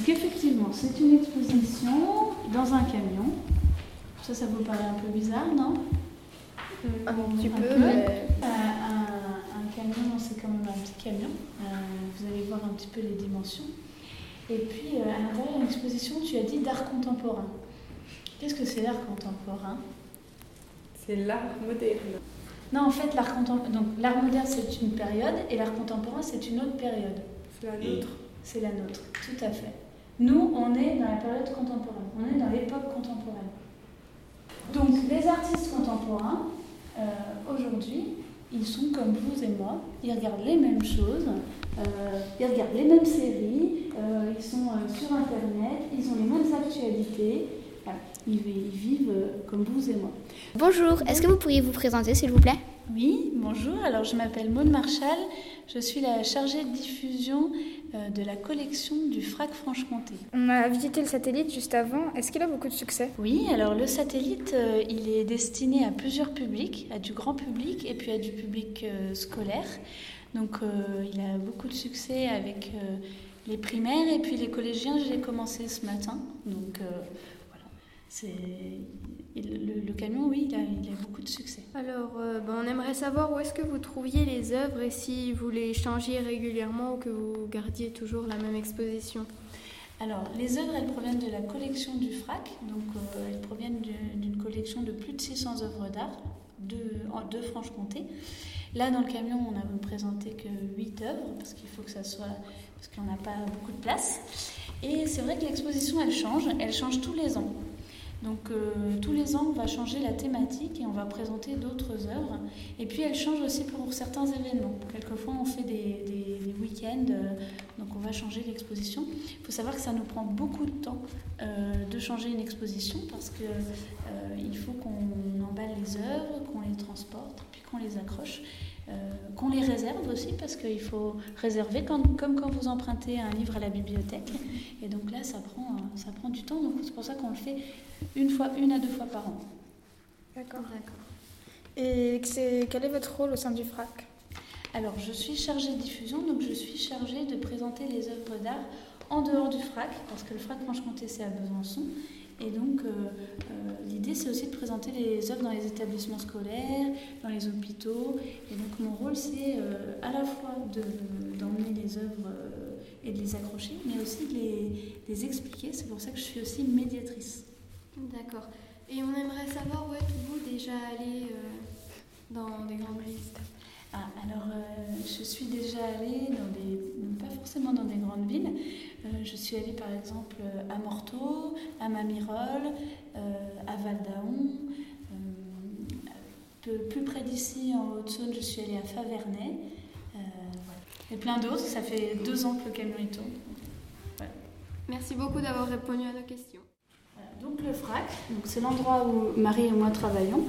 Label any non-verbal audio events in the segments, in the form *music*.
Donc effectivement, c'est une exposition dans un camion. Ça, ça vous paraît un peu bizarre, non? Un petit peu, peu. mais- Euh, un, un camion, c'est quand même un petit camion. Euh, vous allez voir un petit peu les dimensions. Et puis, euh, à l'intérieur d'une exposition, tu as dit d'art contemporain. Qu'est-ce que c'est l'art contemporain? C'est l'art moderne. Non, en fait, l'art contem- donc l'art moderne, c'est une période, et l'art contemporain, c'est une autre période. C'est la nôtre. C'est la nôtre, tout à fait. Nous, on est dans la période contemporaine, on est dans l'époque contemporaine. Donc, les artistes contemporains, euh, aujourd'hui, ils sont comme vous et moi, ils regardent les mêmes choses, euh, ils regardent les mêmes séries, euh, ils sont sur Internet, ils ont les mêmes actualités, Voilà. ils, ils vivent euh, comme vous et moi. Bonjour, est-ce que vous pourriez vous présenter s'il vous plaît? Oui, bonjour. Alors je m'appelle Maud Marchal. Je suis la chargée de diffusion euh, de la collection du FRAC Franche-Comté. On a visité le satellite juste avant. Est-ce qu'il a beaucoup de succès? Oui, alors le satellite, euh, il est destiné à plusieurs publics, à du grand public et puis à du public scolaire. Donc il a beaucoup de succès avec les primaires et puis les collégiens. J'ai commencé ce matin. Donc le, le camion, oui, il a, il a beaucoup de succès. Alors, euh, ben, on aimerait savoir où est-ce que vous trouviez les œuvres et si vous les changiez régulièrement ou que vous gardiez toujours la même exposition. Alors, les œuvres, elles proviennent de la collection du FRAC, donc euh, elles proviennent du- d'une collection de plus de 600 œuvres d'art de, de Franche-Comté. Là, dans le camion, on n'a présenté que 8 œuvres, parce qu'il faut que ça soit. parce qu'on n'a pas beaucoup de place. Et c'est vrai que l'exposition, elle change, elle change tous les ans. Donc, euh, tous les ans, on va changer la thématique et on va présenter d'autres œuvres. Et puis, elle change aussi pour certains événements. Quelquefois, on fait des, week-ends, euh, donc on va changer l'exposition. Il faut savoir que ça nous prend beaucoup de temps euh, de changer une exposition parce que il faut qu'on emballe les œuvres, qu'on les transporte, puis qu'on les accroche, qu'on les réserve aussi parce qu'il faut réserver quand- comme quand vous empruntez un livre à la bibliothèque. Et donc là, ça prend, euh, ça prend du temps. Donc c'est pour ça qu'on le fait une fois, une à deux fois par an. D'accord. Et c'est- quel est votre rôle au sein du FRAC Alors, je suis chargée de diffusion, donc je suis chargée de présenter les œuvres d'art en dehors du FRAC, parce que le FRAC Franche-Comté, c'est à Besançon. Et donc, euh, euh, l'idée, c'est aussi de présenter les œuvres dans les établissements scolaires, dans les hôpitaux. Et donc, mon rôle, c'est euh, à la fois de- d'emmener les œuvres et de les accrocher, mais aussi de les, expliquer. C'est pour ça que je suis aussi médiatrice. D'accord. Et on aimerait savoir où êtes-vous déjà allé dans des grandes villes Ah, alors, euh, je suis déjà allée dans des, pas forcément dans des grandes villes. Euh, je suis allée par exemple à Morteau, à Mamirol, euh, à Val d'Aon. Plus près d'ici, en Haute-Saône, je suis allée à Favernay. Et plein d'autres. Ça fait deux ans que le camion est tourne. Merci beaucoup d'avoir répondu à nos questions. Voilà, donc le FRAC, c'est l'endroit où Marie et moi travaillons.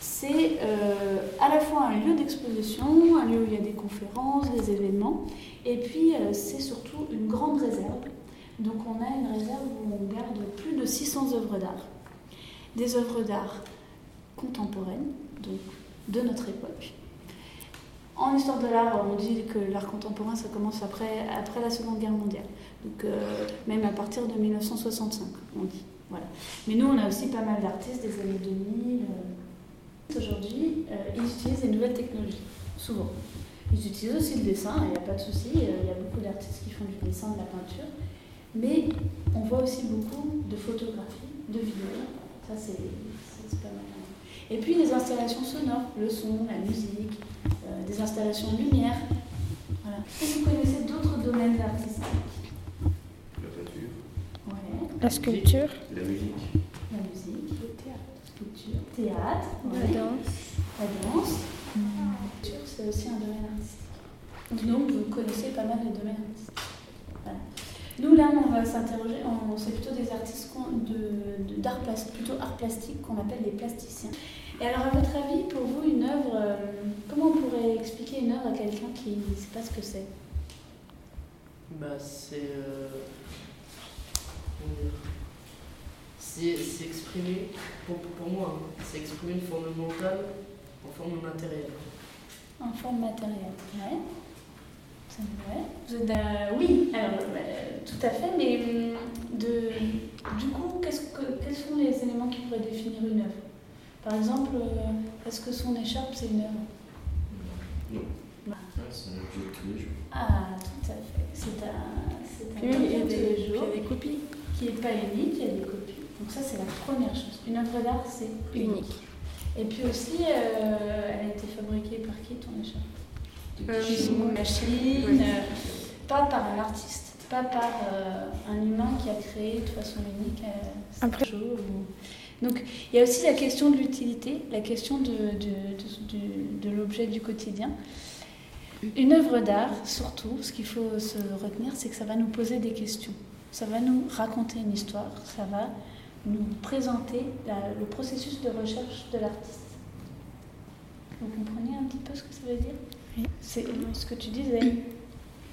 C'est euh, à la fois un lieu d'exposition, un lieu où il y a des conférences, des événements, et puis euh, c'est surtout une grande réserve. Donc on a une réserve où on garde plus de 600 œuvres d'art. Des œuvres d'art contemporaines, donc de notre époque. En histoire de l'art, on dit que l'art contemporain, ça commence après, après la Seconde Guerre mondiale. Donc euh, même à partir de 1965, on dit. Mais nous, on a aussi pas mal d'artistes des années 2000. euh. Aujourd'hui, euh, ils utilisent les nouvelles technologies, souvent. Ils utilisent aussi le dessin, il n'y a pas de souci. euh, Il y a beaucoup d'artistes qui font du dessin, de la peinture. Mais on voit aussi beaucoup de photographies, de vidéos. Ça, c'est pas mal. Et puis les installations sonores, le son, la musique, des installations de lumière. Voilà. Et vous connaissez d'autres domaines artistiques La peinture, Ouais. La sculpture la musique. La musique, le théâtre, sculpture, théâtre, La danse la danse. La sculpture, c'est aussi un domaine artistique. Donc vous connaissez pas mal de domaines artistiques. Voilà. Nous là, on va s'interroger, on- c'est plutôt des artistes qu'on- de- de- d'art plastique, plutôt art plastique qu'on appelle les plasticiens. Et alors à votre avis, pour vous, une œuvre, euh, comment on pourrait expliquer une œuvre à quelqu'un qui ne sait pas ce que c'est? Bah, c'est. euh, C'est c'est exprimer, pour, pour moi, hein, c'est exprimer une forme mentale en forme matérielle. En forme matérielle, ouais. Vous êtes d'a- Oui, alors, euh, tout à fait, mais hum, de, du coup, que, quels sont les éléments qui pourraient définir une œuvre? Par exemple, euh, est-ce que son écharpe, c'est une œuvre? Non. Bah. Ah, c'est un objet de tous les jours. Ah, tout à fait. C'est un, c'est un objet de tous les puis il y jours a des copies. Qui n'est pas unique, il y a des copies. Donc ça, c'est la première chose. Une œuvre d'art, c'est unique. Et puis aussi, euh, elle a été fabriquée par qui ton écharpe Euh, Une machine, Oui. euh, pas par un artiste, pas par euh, un humain qui a créé de façon unique euh, cette Après- chose. ou- Donc il y a aussi la question de l'utilité, la question de, de, de- de- de l'objet du quotidien. Une œuvre d'art, surtout, ce qu'il faut se retenir, c'est que ça va nous poser des questions. Ça va nous raconter une histoire, ça va nous présenter la- le processus de recherche de l'artiste. Vous comprenez un petit peu ce que ça veut dire? Oui. C'est ce que tu disais,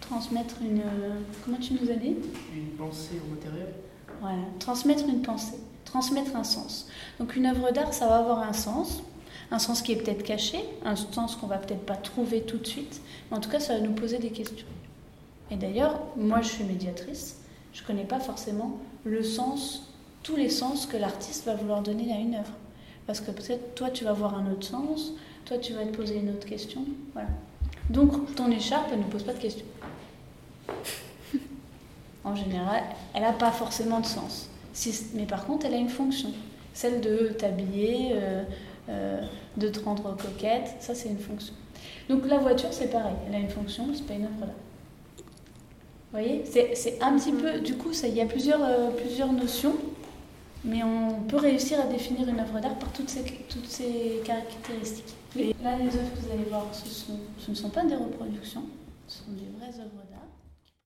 transmettre une... euh, Comment tu nous as dit? Une pensée au matériel. Voilà, transmettre une pensée, transmettre un sens. Donc une œuvre d'art, ça va avoir un sens, un sens qui est peut-être caché, un sens qu'on va peut-être pas trouver tout de suite, mais en tout cas, ça va nous poser des questions. Et d'ailleurs, moi, je suis médiatrice, je connais pas forcément le sens, tous les sens que l'artiste va vouloir donner à une œuvre. Parce que peut-être toi, tu vas voir un autre sens, toi, tu vas te poser une autre question. Voilà. Donc, ton écharpe, elle ne pose pas de questions. *laughs* En général, elle n'a pas forcément de sens. Mais par contre, elle a une fonction. Celle de t'habiller, euh, euh, de te rendre coquette, ça c'est une fonction. Donc la voiture, c'est pareil. Elle a une fonction, c'est pas une œuvre d'art. Voyez C'est un petit peu. Du coup, il y a plusieurs, euh, plusieurs notions, mais on peut réussir à définir une œuvre d'art par toutes ces, caractéristiques. Là, les œuvres que vous allez voir, ce, ce ne sont pas des reproductions, ce sont des vraies œuvres d'art.